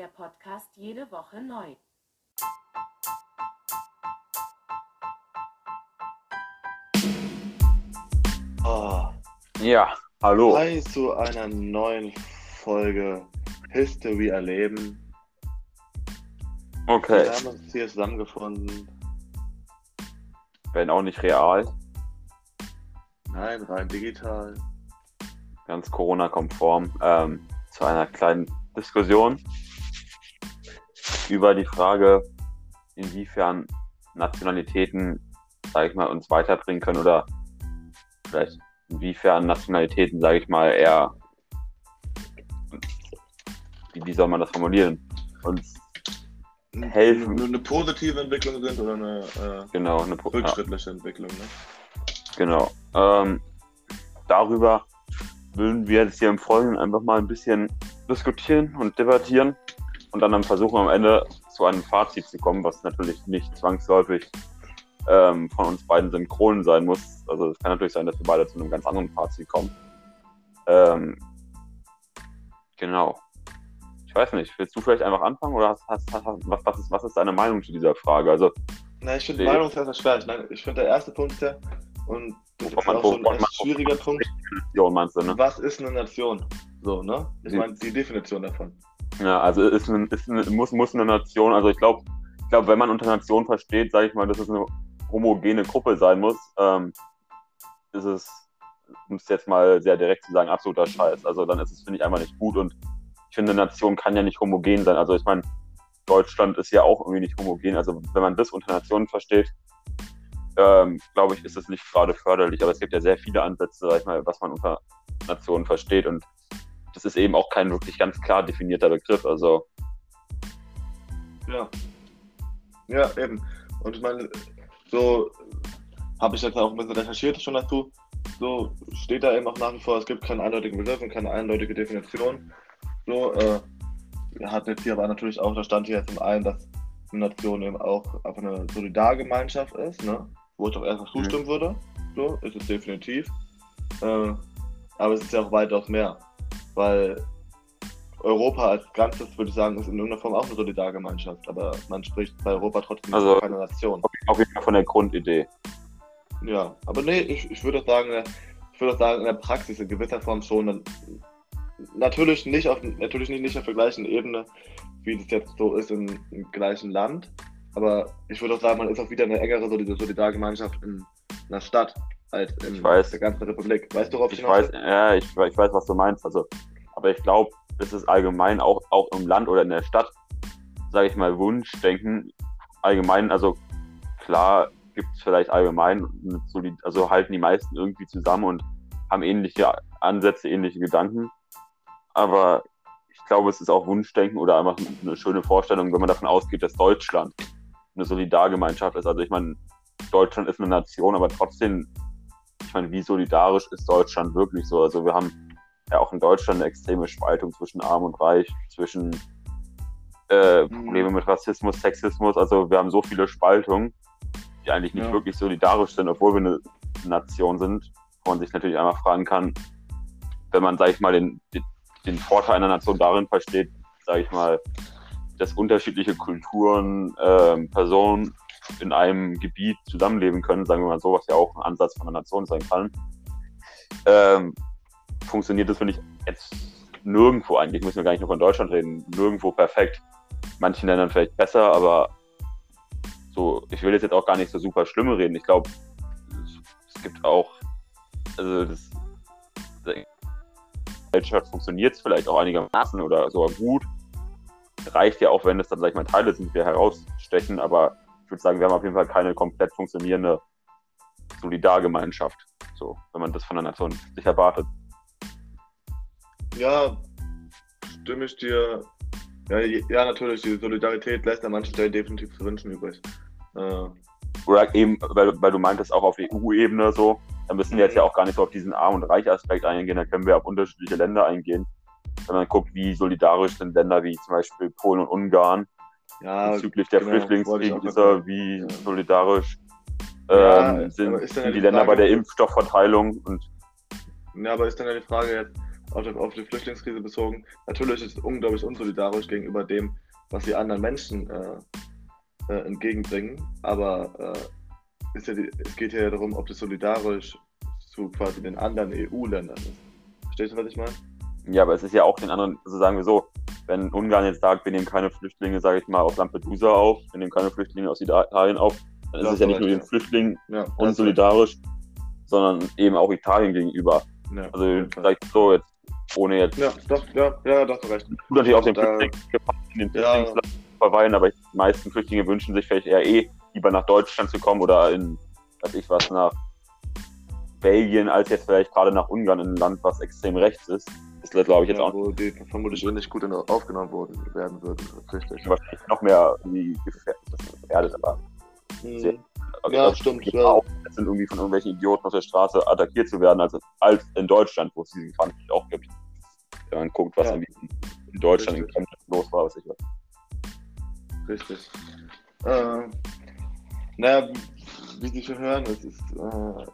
der Podcast jede Woche neu. Oh, Ja, hallo. hi zu einer neuen Folge History erleben. Okay, Wir haben uns hier zusammengefunden. wenn auch nicht real, Nein, rein digital. ganz Corona-konform, ähm, zu einer kleinen Diskussion über die Frage, inwiefern Nationalitäten, sage ich mal, uns weiterbringen können oder vielleicht inwiefern Nationalitäten, sage ich mal, eher, wie, wie soll man das formulieren, uns Helfen. Eine, eine positive Entwicklung sind oder eine äh, genau eine Pro- ja. rückschrittliche Entwicklung. Ne? Genau. Ähm, darüber würden wir jetzt hier im Folgenden einfach mal ein bisschen diskutieren und debattieren und dann, versuchen am Ende zu einem Fazit zu kommen, was natürlich nicht zwangsläufig ähm, von uns beiden synchron sein muss. Also es kann natürlich sein, dass wir beide zu einem ganz anderen Fazit kommen. Ähm, genau. Ich weiß nicht, willst du vielleicht einfach anfangen oder hast, hast, hast, was, was, ist, was ist deine Meinung zu dieser Frage? Also Na, ich finde Nee. Meinungssache schwer. Ich, meine, ich finde der erste Punkt ja, und das ist auch wovon ein schwieriger Punkt, meinst du, ne? was ist eine Nation? So, ne? Ich meine, die Definition davon. Ja, also ist eine, ist eine, muss, muss eine Nation, also ich glaube, ich glaub, wenn man unter Nation versteht, sage ich mal, dass es eine homogene Gruppe sein muss, ähm, ist es, um es jetzt mal sehr direkt zu sagen, absoluter Scheiß. Also dann ist es, finde ich, einfach nicht gut und ich finde, Nation kann ja nicht homogen sein. Also ich meine, Deutschland ist ja auch irgendwie nicht homogen. Also wenn man das unter Nationen versteht, ähm, glaube ich, ist es nicht gerade förderlich. Aber es gibt ja sehr viele Ansätze, sag ich mal, was man unter Nationen versteht und das ist eben auch kein wirklich ganz klar definierter Begriff. Also Ja. Ja, eben. Und ich meine, so habe ich jetzt auch ein bisschen recherchiert schon dazu. So steht da eben auch nach wie vor, es gibt keinen eindeutigen Begriff und keine eindeutige Definition. So, äh, hatten jetzt hier aber natürlich auch, da stand hier zum einen, dass eine Nation eben auch einfach eine Solidargemeinschaft ist, ne? Wo ich auch erstmal zustimmen würde. So, ist es definitiv. Äh, aber es ist ja auch weitaus mehr. Weil Europa als Ganzes, würde ich sagen, ist in irgendeiner Form auch eine Solidargemeinschaft, aber man spricht bei Europa trotzdem Also- von keiner Nation. auf jeden Fall von der Grundidee. Ja, aber nee, ich, ich würde auch sagen, ich würde sagen, in der Praxis in gewisser Form schon. Natürlich nicht auf natürlich nicht, nicht auf der gleichen Ebene, wie das jetzt so ist im, im gleichen Land. Aber ich würde auch sagen, man ist auch wieder eine engere Solid- Solidargemeinschaft in einer Stadt als in Ich weiß. der ganzen Republik. Weißt du, worauf Ich hinaus weiß, ja, ich, ich weiß, was du meinst. Also, aber ich glaube, es ist allgemein auch, auch im Land oder in der Stadt, sage ich mal, Wunschdenken. Allgemein, also klar gibt es vielleicht allgemein, also halten die meisten irgendwie zusammen und haben ähnliche Ansätze, ähnliche Gedanken. Aber ich glaube, es ist auch Wunschdenken oder einfach eine schöne Vorstellung, wenn man davon ausgeht, dass Deutschland eine Solidargemeinschaft ist. Also ich meine, Deutschland ist eine Nation, aber trotzdem ich meine, wie solidarisch ist Deutschland wirklich so? Also wir haben ja auch in Deutschland eine extreme Spaltung zwischen Arm und Reich, zwischen äh, Mhm. Probleme mit Rassismus, Sexismus. Also wir haben so viele Spaltungen, die eigentlich nicht Ja. wirklich solidarisch sind, obwohl wir eine Nation sind, wo man sich natürlich einmal fragen kann, wenn man, sage ich mal, den, den, Vorteil einer Nation darin versteht, sage ich mal, dass unterschiedliche Kulturen, ähm, Personen in einem Gebiet zusammenleben können, sagen wir mal so, was ja auch ein Ansatz von einer Nation sein kann, ähm, funktioniert das, finde ich, jetzt nirgendwo eigentlich, müssen wir gar nicht nur von Deutschland reden, nirgendwo perfekt. Manchen Ländern vielleicht besser, aber so, ich will jetzt auch gar nicht so super schlimme reden. Ich glaube, es, es gibt auch, also das, der Gesellschaft funktioniert es vielleicht auch einigermaßen oder sogar gut. Reicht ja auch, wenn es dann, sag ich mal, Teile sind, die wir herausstechen, aber ich würde sagen, wir haben auf jeden Fall keine komplett funktionierende Solidargemeinschaft. So, wenn man das von einer Nation sich erwartet. Ja, stimme ich dir. Ja, ja, natürlich, die Solidarität lässt an manchen Stellen definitiv zu wünschen übrig. Äh, Oder eben, weil, weil du meintest, auch auf EU-Ebene so, da müssen wir jetzt ja auch gar nicht so auf diesen Arm- und Reich-Aspekt eingehen, da können wir auf unterschiedliche Länder eingehen. Wenn man guckt, wie solidarisch sind Länder wie zum Beispiel Polen und Ungarn ja, bezüglich der genau, Flüchtlingskrise, wie Ja. solidarisch ähm, sind, die Länder Frage, bei der Impfstoffverteilung und Ja, aber ist dann ja die Frage jetzt, auf die, auf die Flüchtlingskrise bezogen. Natürlich ist es unglaublich unsolidarisch gegenüber dem, was die anderen Menschen äh, äh, entgegenbringen. Aber äh, ja die, es geht ja darum, ob das solidarisch zu quasi den anderen EU-Ländern ist. Verstehst du, was ich meine? Ja, aber es ist ja auch den anderen, also sagen wir so, wenn Ungarn jetzt sagt, wir nehmen keine Flüchtlinge, sage ich mal, auf Lampedusa auf, wir nehmen keine Flüchtlinge aus Italien auf, dann ist es ja nicht nur den Flüchtlingen Ja, unsolidarisch, sondern eben auch Italien gegenüber. Ja, Also, ich so, jetzt ohne jetzt ja, doch, ja, ja, doch, recht. tut natürlich auch den Da- Flüchtlingen den Ja. Verweilen, aber die meisten Flüchtlinge wünschen sich vielleicht eher eh, lieber nach Deutschland zu kommen oder in, weiß ich was, nach Belgien, als jetzt vielleicht gerade nach Ungarn, in ein Land, was extrem rechts ist. Das glaube ich jetzt ja, auch wo die vermutlich nicht gut aufgenommen worden, werden würden. Richtig. wahrscheinlich noch mehr gefährdet, aber Mhm. also Ja, stimmt, ja. Auch, sind irgendwie von irgendwelchen Idioten auf der Straße attackiert zu werden, als, als in Deutschland, wo es diese Gefahr natürlich auch gibt. Wenn man guckt, was Ja. irgendwie in Deutschland in. Chemnitz los war, was ich was. Richtig. Äh, naja, wie Sie schon hören, es ist äh,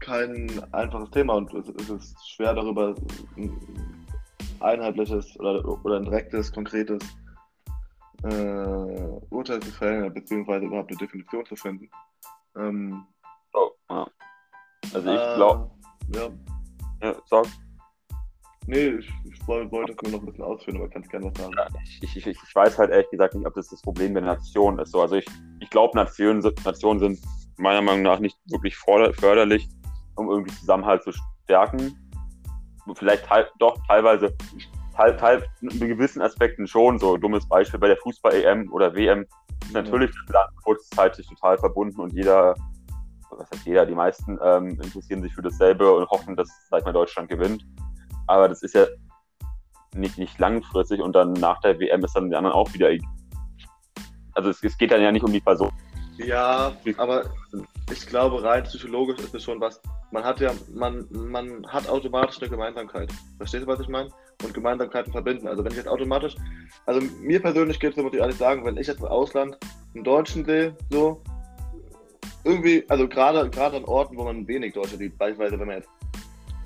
kein einfaches Thema und es, es ist schwer darüber ein einheitliches oder, oder ein direktes, konkretes äh, Urteil zu fällen, beziehungsweise überhaupt eine Definition zu finden. Ähm, So, ja. Also ich äh, glaube, Ja, ja, sag, nee, ich, ich woll- wollte das nur noch ein bisschen ausführen, aber kannst gerne was sagen. ja, ich, ich, ich, weiß halt ehrlich gesagt nicht, ob das das Problem der Nation ist. So, also ich, ich glaube, Nationen, sind- Nationen sind meiner Meinung nach nicht wirklich förderlich, um irgendwie Zusammenhalt zu stärken. Vielleicht teil, doch teilweise, teil, teil, in gewissen Aspekten schon. So dummes Beispiel bei der Fußball-EM oder WM ist natürlich das Land kurzzeitig total verbunden und jeder, was heißt jeder, die meisten ähm, interessieren sich für dasselbe und hoffen, dass, sag ich mal, Deutschland gewinnt. Aber das ist ja nicht, nicht langfristig und dann nach der WM ist dann die anderen auch wieder. Also es, es geht dann ja nicht um die Person. Ja, aber ich glaube, rein psychologisch ist es schon was. Man hat ja, man, man hat automatisch eine Gemeinsamkeit. Verstehst du, was ich meine? Und Gemeinsamkeiten verbinden. Also wenn ich jetzt automatisch, also mir persönlich geht es muss ich ehrlich sagen, wenn ich jetzt im Ausland einen Deutschen sehe, so, irgendwie, also gerade gerade an Orten, wo man wenig Deutsche sieht, beispielsweise wenn man jetzt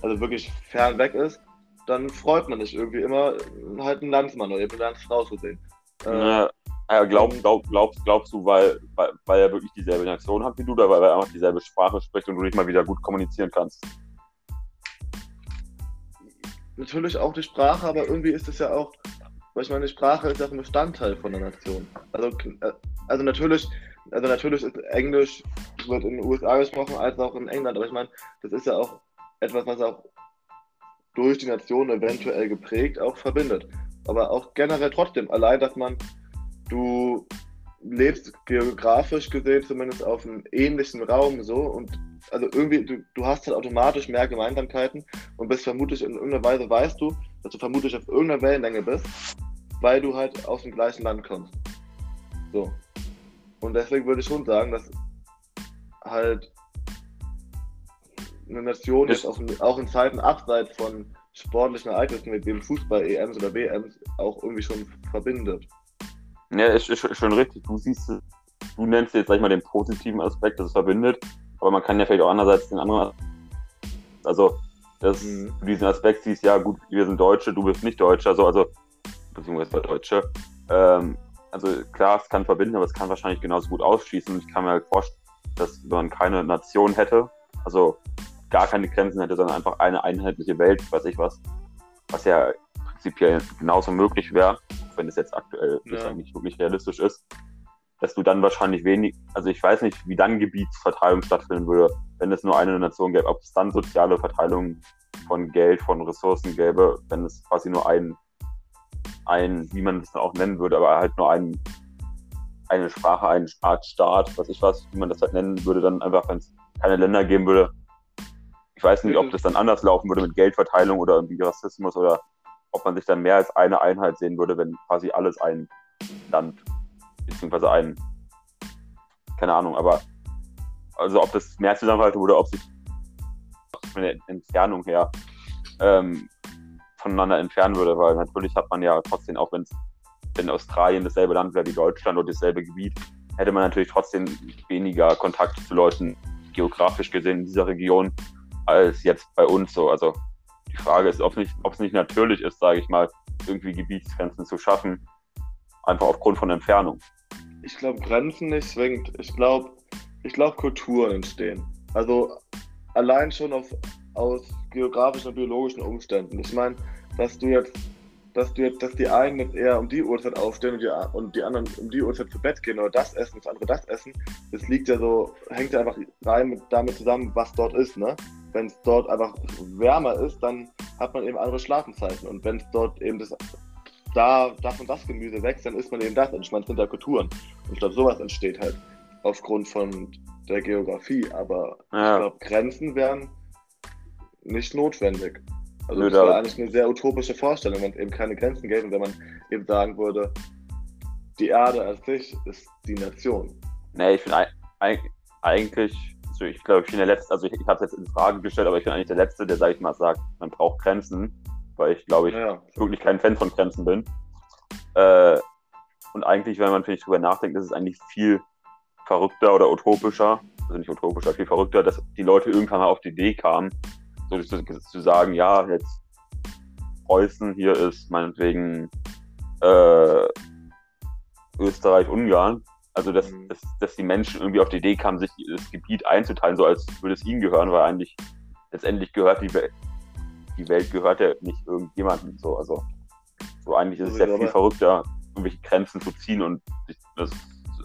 also wirklich fern weg ist, dann freut man sich irgendwie immer, halt einen Landsmann oder eine Landsfrau zu sehen. Äh, äh, glaub, glaub, glaubst, glaubst du, weil, weil, weil er wirklich dieselbe Nation hat wie du oder weil er einfach dieselbe Sprache spricht und du nicht mal wieder gut kommunizieren kannst? natürlich auch die Sprache, aber irgendwie ist es ja auch, weil ich meine, die Sprache ist ja auch ein Bestandteil von der Nation. Also, äh, also natürlich, also natürlich ist Englisch wird in den USA gesprochen als auch in England, aber ich meine, das ist ja auch etwas, was auch durch die Nation eventuell geprägt auch verbindet. Aber auch generell trotzdem, allein, dass man, du lebst geografisch gesehen zumindest auf einem ähnlichen Raum so und also irgendwie, du, du hast halt automatisch mehr Gemeinsamkeiten und bist vermutlich in irgendeiner Weise weißt du, dass du vermutlich auf irgendeiner Wellenlänge bist, weil du halt aus dem gleichen Land kommst. So. Und deswegen würde ich schon sagen, dass halt eine Nation jetzt auch in, auch in Zeiten abseits von sportlichen Ereignissen wie dem Fußball-EMs oder WMs auch irgendwie schon verbindet. Ja, ist, ist schon richtig. Du siehst, du nennst jetzt, sag ich mal, den positiven Aspekt, dass es verbindet, aber man kann ja vielleicht auch andererseits den anderen also, dass Mhm. du diesen Aspekt siehst, ja gut, wir sind Deutsche, du bist nicht Deutscher, so, also, beziehungsweise Deutsche. Ähm, also klar, es kann verbinden, aber es kann wahrscheinlich genauso gut ausschließen. Ich kann mir halt vorstellen, dass man keine Nation hätte, also gar keine Grenzen hätte, sondern einfach eine einheitliche Welt, weiß ich was, was ja prinzipiell genauso möglich wäre, wenn es jetzt aktuell Ja. nicht wirklich realistisch ist, dass du dann wahrscheinlich wenig, also ich weiß nicht, wie dann Gebietsverteilung stattfinden würde, wenn es nur eine Nation gäbe, ob es dann soziale Verteilung von Geld, von Ressourcen gäbe, wenn es quasi nur ein, ein, wie man es dann auch nennen würde, aber halt nur ein, eine Sprache, eine Art Staat, was ich was, wie man das halt nennen würde, dann einfach, wenn es keine Länder geben würde. Ich weiß nicht, ob das dann anders laufen würde mit Geldverteilung oder irgendwie Rassismus oder ob man sich dann mehr als eine Einheit sehen würde, wenn quasi alles ein Land beziehungsweise ein, keine Ahnung, aber also ob das mehr zusammenhalten würde, ob sich von der Entfernung her ähm, voneinander entfernen würde, weil natürlich hat man ja trotzdem, auch wenn's, wenn Australien dasselbe Land wäre wie Deutschland oder dasselbe Gebiet, hätte man natürlich trotzdem weniger Kontakt zu Leuten geografisch gesehen in dieser Region als jetzt bei uns so. Also die Frage ist, ob es nicht, natürlich ist, sage ich mal, irgendwie Gebietsgrenzen zu schaffen, einfach aufgrund von Entfernung. Ich glaube, Grenzen nicht zwingend. Ich glaube, ich glaube, Kulturen entstehen. Also allein schon auf, aus geografischen und biologischen Umständen. Ich meine, dass du jetzt, dass du jetzt, dass die einen jetzt eher um die Uhrzeit aufstehen und die, und die anderen um die Uhrzeit zu Bett gehen oder das essen, das andere das essen, das liegt ja so, hängt ja einfach rein mit, damit zusammen, was dort ist, ne? Wenn es dort einfach wärmer ist, dann hat man eben andere Schlafenzeiten. Und wenn es dort eben das da das und das Gemüse wächst, dann isst man eben das. Und ich meine, es sind da Kulturen. Und ich glaube, sowas entsteht halt aufgrund von der Geografie. Aber Ja. ich glaube, Grenzen wären nicht notwendig. Also Nö, das wäre eigentlich eine sehr utopische Vorstellung, wenn es eben keine Grenzen gäbe und wenn man eben sagen würde, die Erde als sich ist die Nation. Nee, ich eig- eigentlich, ich glaube, ich bin der Letzte, also ich, ich habe es jetzt in Frage gestellt, aber ich bin eigentlich der Letzte, der, sag ich mal, sagt, man braucht Grenzen, weil ich glaube, ich Ja, wirklich kein Fan von Grenzen bin. Äh, und eigentlich, wenn man, finde ich, drüber nachdenkt, ist es eigentlich viel verrückter oder utopischer, also nicht utopischer, viel verrückter, dass die Leute irgendwann mal auf die Idee kamen, so zu, zu sagen, ja, jetzt Preußen, hier ist meinetwegen äh, Österreich, Ungarn. Also, dass, Mhm. dass, dass die Menschen irgendwie auf die Idee kamen, sich das Gebiet einzuteilen, so als würde es ihnen gehören, weil eigentlich letztendlich gehört die Welt, die Welt gehört ja nicht irgendjemandem. So, also, so eigentlich ist es ja viel verrückter, irgendwelche Grenzen zu ziehen und sich- das,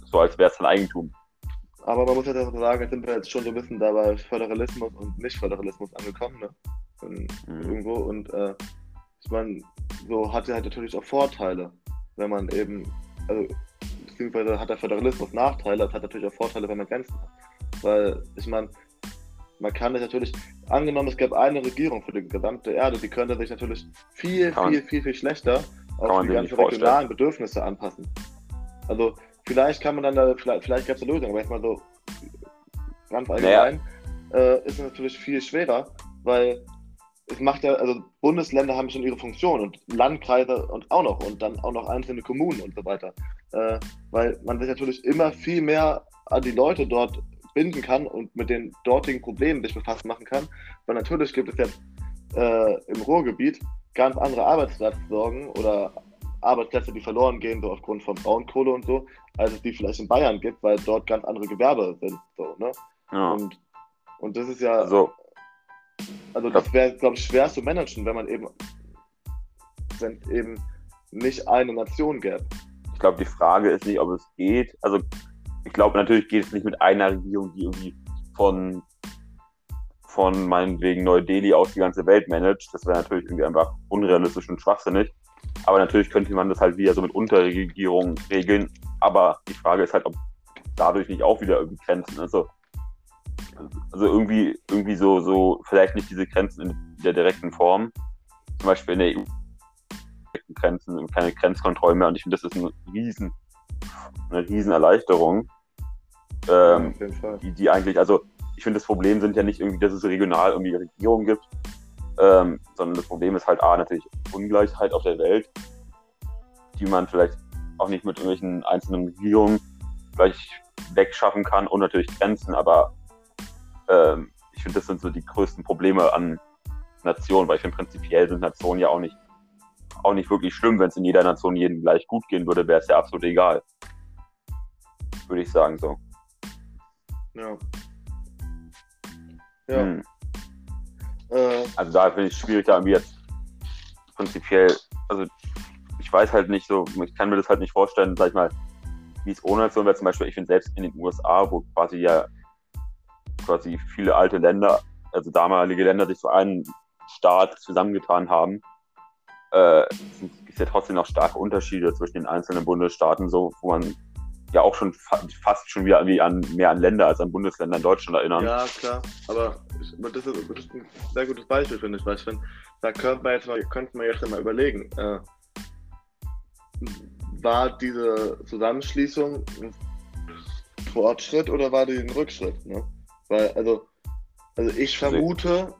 so als wäre es dann Eigentum. aber man muss ja auch sagen, jetzt sind wir jetzt schon so ein bisschen da bei Föderalismus und Nicht-Föderalismus angekommen, ne? In, Mhm. irgendwo. Und äh, ich meine, so hat er halt natürlich auch Vorteile, wenn man eben, also beziehungsweise hat der Föderalismus Nachteile, es hat natürlich auch Vorteile, wenn man Grenzen hat. Weil, ich meine, man kann das natürlich, angenommen, es gäbe eine Regierung für die gesamte Erde, die könnte sich natürlich viel, Kann viel, viel, viel schlechter auf die ganzen regionalen Bedürfnisse anpassen. Also, vielleicht kann man dann da, vielleicht, vielleicht gäbe es eine Lösung, aber jetzt mal so ganz allgemein, äh, ist es natürlich viel schwerer, weil es macht ja, also Bundesländer haben schon ihre Funktion und Landkreise und auch noch und dann auch noch einzelne Kommunen und so weiter. Äh, weil man sich natürlich immer viel mehr an die Leute dort binden kann und mit den dortigen Problemen sich befasst machen kann. Weil natürlich gibt es jetzt äh, im Ruhrgebiet ganz andere Arbeitsplatzsorgen oder Arbeitsplätze, die verloren gehen, so aufgrund von Braunkohle und so, als es die vielleicht in Bayern gibt, weil dort ganz andere Gewerbe sind. So, ne? Ja. Und, und das ist ja, Also, also das wäre, glaube ich, schwer zu managen, wenn man eben, wenn eben nicht eine Nation gäbe. ich glaube, die Frage ist nicht, ob es geht. Also, ich glaube, natürlich geht es nicht mit einer Regierung, die irgendwie von, von meinetwegen Neu-Delhi aus die ganze Welt managt. Das wäre natürlich irgendwie einfach unrealistisch und schwachsinnig. Aber natürlich könnte man das halt wieder so mit Unterregierungen regeln. Aber die Frage ist halt, ob dadurch nicht auch wieder irgendwie Grenzen, also, also irgendwie, irgendwie so, so, vielleicht nicht diese Grenzen in der direkten Form. Zum Beispiel in der EU Grenzen keine Grenzkontrollen mehr. Und ich finde, das ist ein riesen, eine riesen Erleichterung. Ähm, Fall. die, die eigentlich, also ich finde, das Problem sind ja nicht irgendwie, dass es regional irgendwie Regierungen gibt, ähm, sondern das Problem ist halt A, natürlich Ungleichheit auf der Welt, die man vielleicht auch nicht mit irgendwelchen einzelnen Regierungen gleich wegschaffen kann und natürlich Grenzen, aber ähm, ich finde, das sind so die größten Probleme an Nationen, weil ich finde, prinzipiell sind Nationen ja auch nicht, auch nicht wirklich schlimm, wenn es in jeder Nation jedem gleich gut gehen würde, wäre es ja absolut egal. Würde ich sagen so. Ja. Ja. Hm. Äh, Also da finde ich es schwierig, da irgendwie jetzt prinzipiell, also ich weiß halt nicht so, ich kann mir das halt nicht vorstellen, sag ich mal, wie es ohne Nation wäre. Zum Beispiel, ich finde selbst in den USA, wo quasi ja quasi viele alte Länder, also damalige Länder sich zu einem Staat zusammengetan haben, äh, sind, ist ja trotzdem noch starke Unterschiede zwischen den einzelnen Bundesstaaten, so wo man ja auch schon fa fast schon wieder irgendwie an mehr an Länder als an Bundesländer in Deutschland erinnern. ja, klar. Aber, ich, das, ist, das ist ein sehr gutes Beispiel, finde ich. Weil ich finde, da könnte man jetzt mal, könnte man jetzt mal überlegen. Äh, war diese Zusammenschließung ein Fortschritt oder war die ein Rückschritt? Ne? Weil, also, also ich vermute,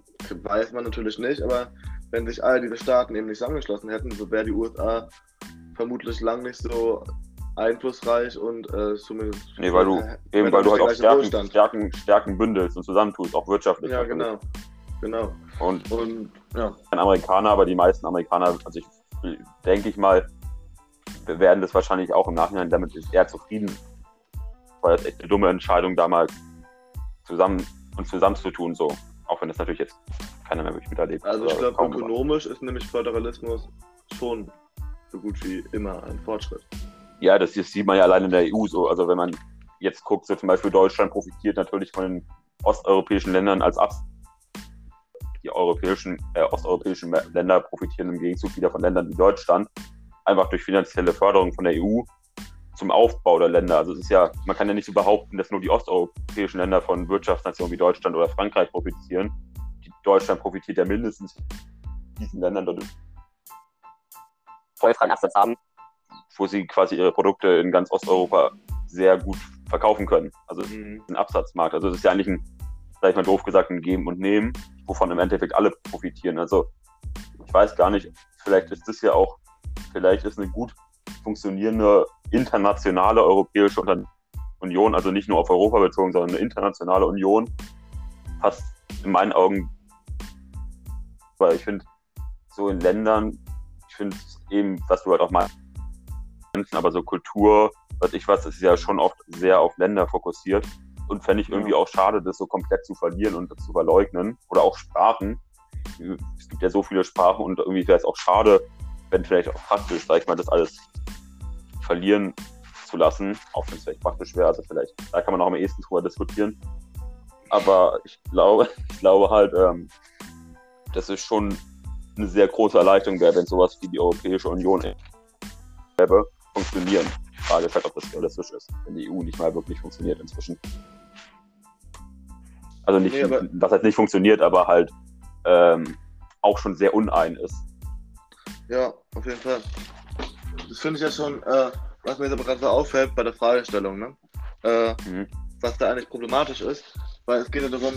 weiß man natürlich nicht, aber wenn sich all diese Staaten eben nicht zusammengeschlossen hätten, so wäre die USA vermutlich lang nicht so einflussreich und äh, zumindest Nee, weil du- äh, Eben weil du halt auch Stärken. Stärken, Stärken bündelst und zusammentust, auch wirtschaftlich. Ja, genau. genau. Und Und ja, kein Amerikaner, aber die meisten Amerikaner, also ich denke ich mal, werden das wahrscheinlich auch im Nachhinein damit eher zufrieden. Weil das echt eine dumme Entscheidung damals zusammen uns zusammenzutun, so. Auch wenn das natürlich jetzt keiner mehr wirklich miterlebt. also ich glaube, ökonomisch ist nämlich Föderalismus schon so gut wie immer ein Fortschritt. Ja, das, das sieht man ja allein in der EU so. Also wenn man jetzt guckt, so zum Beispiel Deutschland profitiert natürlich von den osteuropäischen Ländern als Abs die europäischen, äh, osteuropäischen Länder profitieren im Gegenzug wieder von Ländern wie Deutschland, einfach durch finanzielle Förderung von der EU zum Aufbau der Länder. Also es ist ja, man kann ja nicht so behaupten, dass nur die osteuropäischen Länder von Wirtschaftsnationen wie Deutschland oder Frankreich profitieren. Deutschland profitiert ja mindestens diesen Ländern dadurch vollfreien Absatz haben, wo sie quasi ihre Produkte in ganz Osteuropa sehr gut verkaufen können. Also Mhm. ein Absatzmarkt. Also es ist ja eigentlich ein, sag ich mal doof gesagt, ein Geben und Nehmen, wovon im Endeffekt alle profitieren. Also ich weiß gar nicht, vielleicht ist das ja auch, vielleicht ist eine gut funktionierende internationale europäische Union, also nicht nur auf Europa bezogen, sondern eine internationale Union, fast in meinen Augen, weil ich finde, so in Ländern, ich finde eben, was du halt auch meinst, aber so Kultur, was ich was, ist ja schon oft sehr auf Länder fokussiert und fände ich irgendwie auch schade, das so komplett zu verlieren und das zu verleugnen. Oder auch Sprachen. Es gibt ja so viele Sprachen und irgendwie wäre es auch schade, wenn vielleicht auch praktisch, sag ich mal, das alles verlieren zu lassen, auch wenn es vielleicht praktisch wäre. Also vielleicht, da kann man auch am ehesten drüber diskutieren. Aber ich glaube, ich glaube halt, ähm, dass es schon eine sehr große Erleichterung wäre, wenn sowas wie die Europäische Union gäbe, funktionieren. Die Frage ist halt, ob das realistisch ist, wenn die EU nicht mal wirklich funktioniert inzwischen. Also nicht, Nee, was halt nicht funktioniert, aber halt ähm, auch schon sehr unein ist. Ja, auf jeden Fall. Das finde ich ja schon, äh, was mir jetzt aber gerade so auffällt bei der Fragestellung, ne? Äh, Mhm. was da eigentlich problematisch ist, weil es geht ja darum,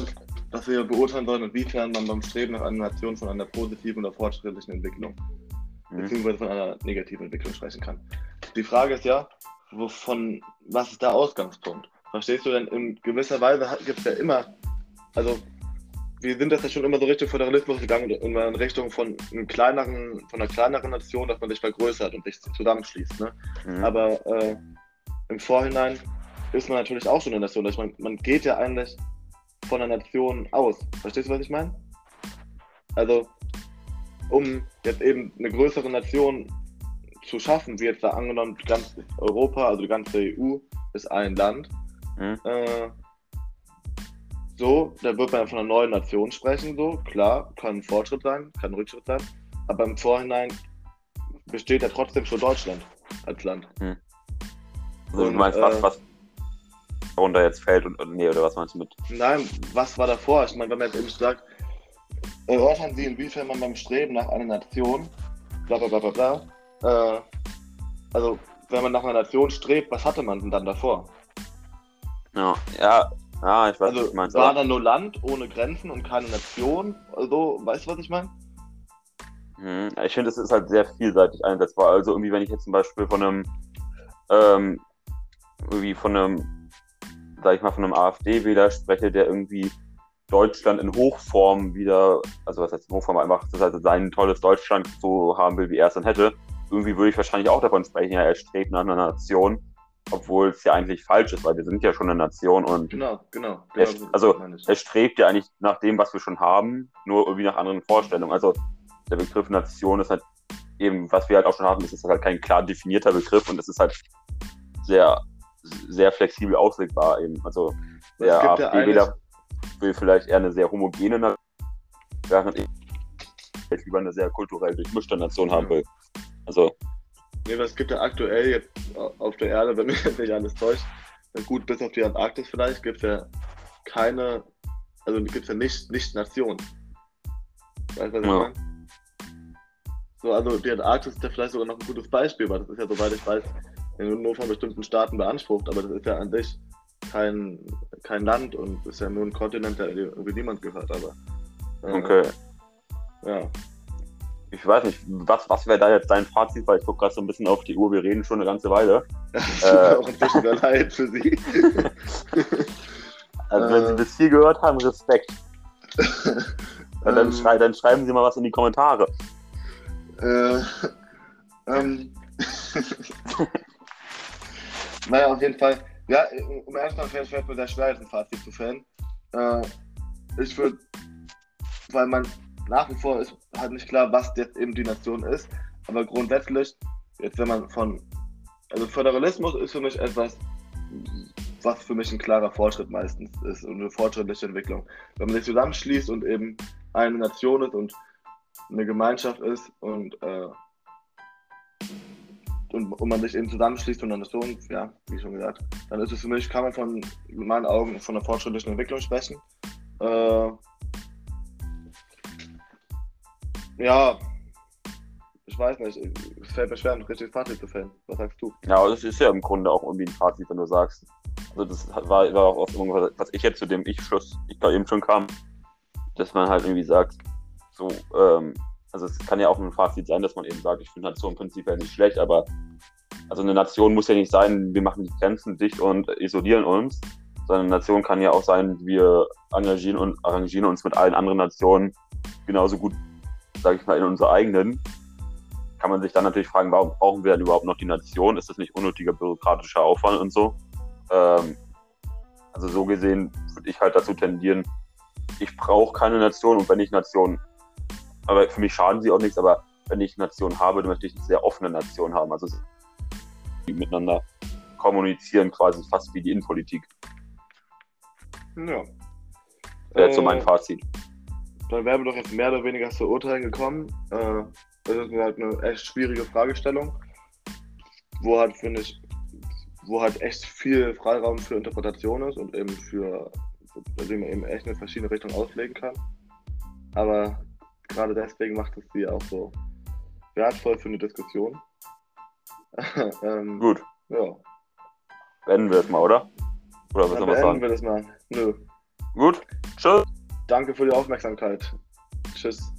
dass wir beurteilen sollen, inwiefern man beim Streben nach einer Nation von einer positiven oder fortschrittlichen Entwicklung, Mhm. beziehungsweise von einer negativen Entwicklung sprechen kann. Die Frage ist ja, wovon, was ist der Ausgangspunkt? Verstehst du denn, in gewisser Weise gibt es ja immer, also wir sind das ja schon immer so Richtung Föderalismus gegangen, immer in Richtung von einem kleineren, von einer kleineren Nation, dass man sich vergrößert und sich zusammenschließt. Ne? Mhm. Aber äh, im Vorhinein ist man natürlich auch schon eine Nation. Also man, man geht ja eigentlich von einer Nation aus. Verstehst du, was ich meine? Also, um jetzt eben eine größere Nation zu schaffen, wie jetzt da angenommen, ganz Europa, also die ganze EU ist ein Land. Mhm. Äh, so, da wird man von einer neuen Nation sprechen, so, klar, kann ein Fortschritt sein, kann ein Rückschritt sein, aber im Vorhinein besteht ja trotzdem schon Deutschland als Land. Also du Und, meinst, was, äh, was darunter jetzt fällt und, und nee, oder was meinst du mit? Nein, was war davor? Ich meine, wenn man jetzt eben sagt, erörtern Sie, inwiefern man beim Streben nach einer Nation, bla bla bla bla bla, äh, also wenn man nach einer Nation strebt, was hatte man denn dann davor? Ja, ja, ja ich weiß, was Also du meinst. war aber- da nur Land ohne Grenzen und keine Nation? Also, weißt du, was ich meine? Mhm. Ich finde, es ist halt sehr vielseitig einsetzbar. Also irgendwie, wenn ich jetzt zum Beispiel von einem, ähm, irgendwie von einem, sag ich mal, von einem AfD-Wähler spreche, der irgendwie Deutschland in Hochform wieder, also was heißt in Hochform einfach, das heißt sein tolles Deutschland so haben will, wie er es dann hätte, irgendwie würde ich wahrscheinlich auch davon sprechen, ja, er strebt nach einer Nation, obwohl es ja eigentlich falsch ist, weil wir sind ja schon eine Nation und Genau, genau. Genau so also, er strebt ja eigentlich nach dem, was wir schon haben, nur irgendwie nach anderen Vorstellungen. Also der Begriff Nation ist halt eben, was wir halt auch schon haben, ist, ist halt kein klar definierter Begriff und es ist halt sehr, sehr flexibel auslegbar eben. Also der gibt ja AfD-Wähler will vielleicht eher eine sehr homogene Nation, während ich vielleicht lieber eine sehr kulturell durchmischte Nation haben will. Also, Nee, es gibt ja aktuell jetzt auf der Erde, wenn mich jetzt nicht alles täuscht, gut, bis auf die Antarktis vielleicht, gibt es ja keine, also gibt es ja nicht, nicht Nationen. Weißt du, was ich Ja. meine? So, also die Antarktis ist ja vielleicht sogar noch ein gutes Beispiel, weil das ist ja, soweit ich weiß, nur von bestimmten Staaten beansprucht, aber das ist ja an sich kein, kein Land und ist ja nur ein Kontinent, der irgendwie niemand gehört, aber. äh, okay. Ja. Ich weiß nicht, was, was wäre da jetzt dein Fazit, weil ich gucke gerade so ein bisschen auf die Uhr, wir reden schon eine ganze Weile. Das tut mir auch inzwischen sehr leid für Sie. Also wenn Äh. Sie bis hier gehört haben, Respekt. Dann, dann, Ähm. schrei dann schreiben Sie mal was in die Kommentare. Äh, ähm, naja, auf jeden Fall. Ja, um sein, fällt mir sehr schwer, ein Fazit zu fällen. Äh, ich würde, weil man nach wie vor ist halt nicht klar, was jetzt eben die Nation ist. Aber grundsätzlich, jetzt wenn man von, also Föderalismus ist für mich etwas, was für mich ein klarer Fortschritt meistens ist und eine fortschrittliche Entwicklung. Wenn man sich zusammenschließt und eben eine Nation ist und eine Gemeinschaft ist und, äh, und, und man sich eben zusammenschließt und eine Nation, ja, wie schon gesagt, dann ist es für mich, kann man von in meinen Augen von einer fortschrittlichen Entwicklung sprechen. Äh, ja, ich weiß nicht, es fällt mir schwer, ein richtiges Fazit zu fällen. Was sagst du? Ja, aber das ist ja im Grunde auch irgendwie ein Fazit, wenn du sagst. Also das war, war auch irgendwas, was ich jetzt zu dem Ich-Schluss, ich da eben schon kam, dass man halt irgendwie sagt, so, ähm, also es kann ja auch ein Fazit sein, dass man eben sagt, ich finde Nation prinzipiell nicht schlecht, aber also eine Nation muss ja nicht sein, wir machen die Grenzen dicht und isolieren uns, sondern eine Nation kann ja auch sein, wir engagieren und arrangieren uns mit allen anderen Nationen genauso gut, sage ich mal, in unserer eigenen. Kann man sich dann natürlich fragen, warum brauchen wir denn überhaupt noch die Nation? Ist das nicht unnötiger bürokratischer Aufwand und so? Ähm, also so gesehen würde ich halt dazu tendieren, ich brauche keine Nation und wenn ich Nation, aber für mich schaden sie auch nichts, aber wenn ich Nation habe, dann möchte ich eine sehr offene Nation haben. Also die miteinander kommunizieren, quasi fast wie die Innenpolitik. Ja. Wäre jetzt so Äh, mein Fazit. Dann wären wir doch jetzt mehr oder weniger zu Urteilen gekommen. Äh, das ist halt eine echt schwierige Fragestellung, wo halt, finde ich, wo halt echt viel Freiraum für Interpretation ist und eben für, die man eben echt in verschiedene Richtungen auslegen kann. Aber gerade deswegen macht es sie auch so wertvoll für eine Diskussion. ähm, Gut, Ja, beenden wir es mal, oder? Oder was soll man beenden sagen? wir das mal. Nö. Gut, tschüss. Danke für die Aufmerksamkeit. Tschüss.